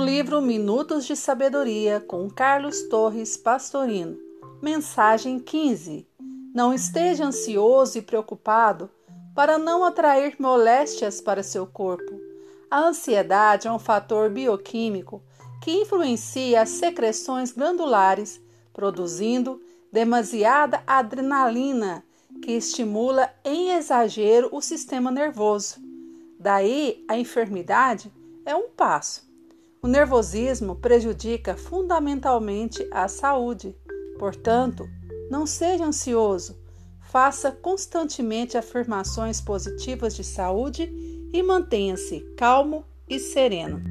livro Minutos de Sabedoria com Carlos Torres Pastorino. Mensagem 15. Não esteja ansioso e preocupado para não atrair moléstias para seu corpo. A ansiedade é um fator bioquímico que influencia as secreções glandulares, produzindo demasiada adrenalina que estimula em exagero o sistema nervoso. Daí, a enfermidade é um passo. O nervosismo prejudica fundamentalmente a saúde. Portanto, não seja ansioso. Faça constantemente afirmações positivas de saúde e mantenha-se calmo e sereno.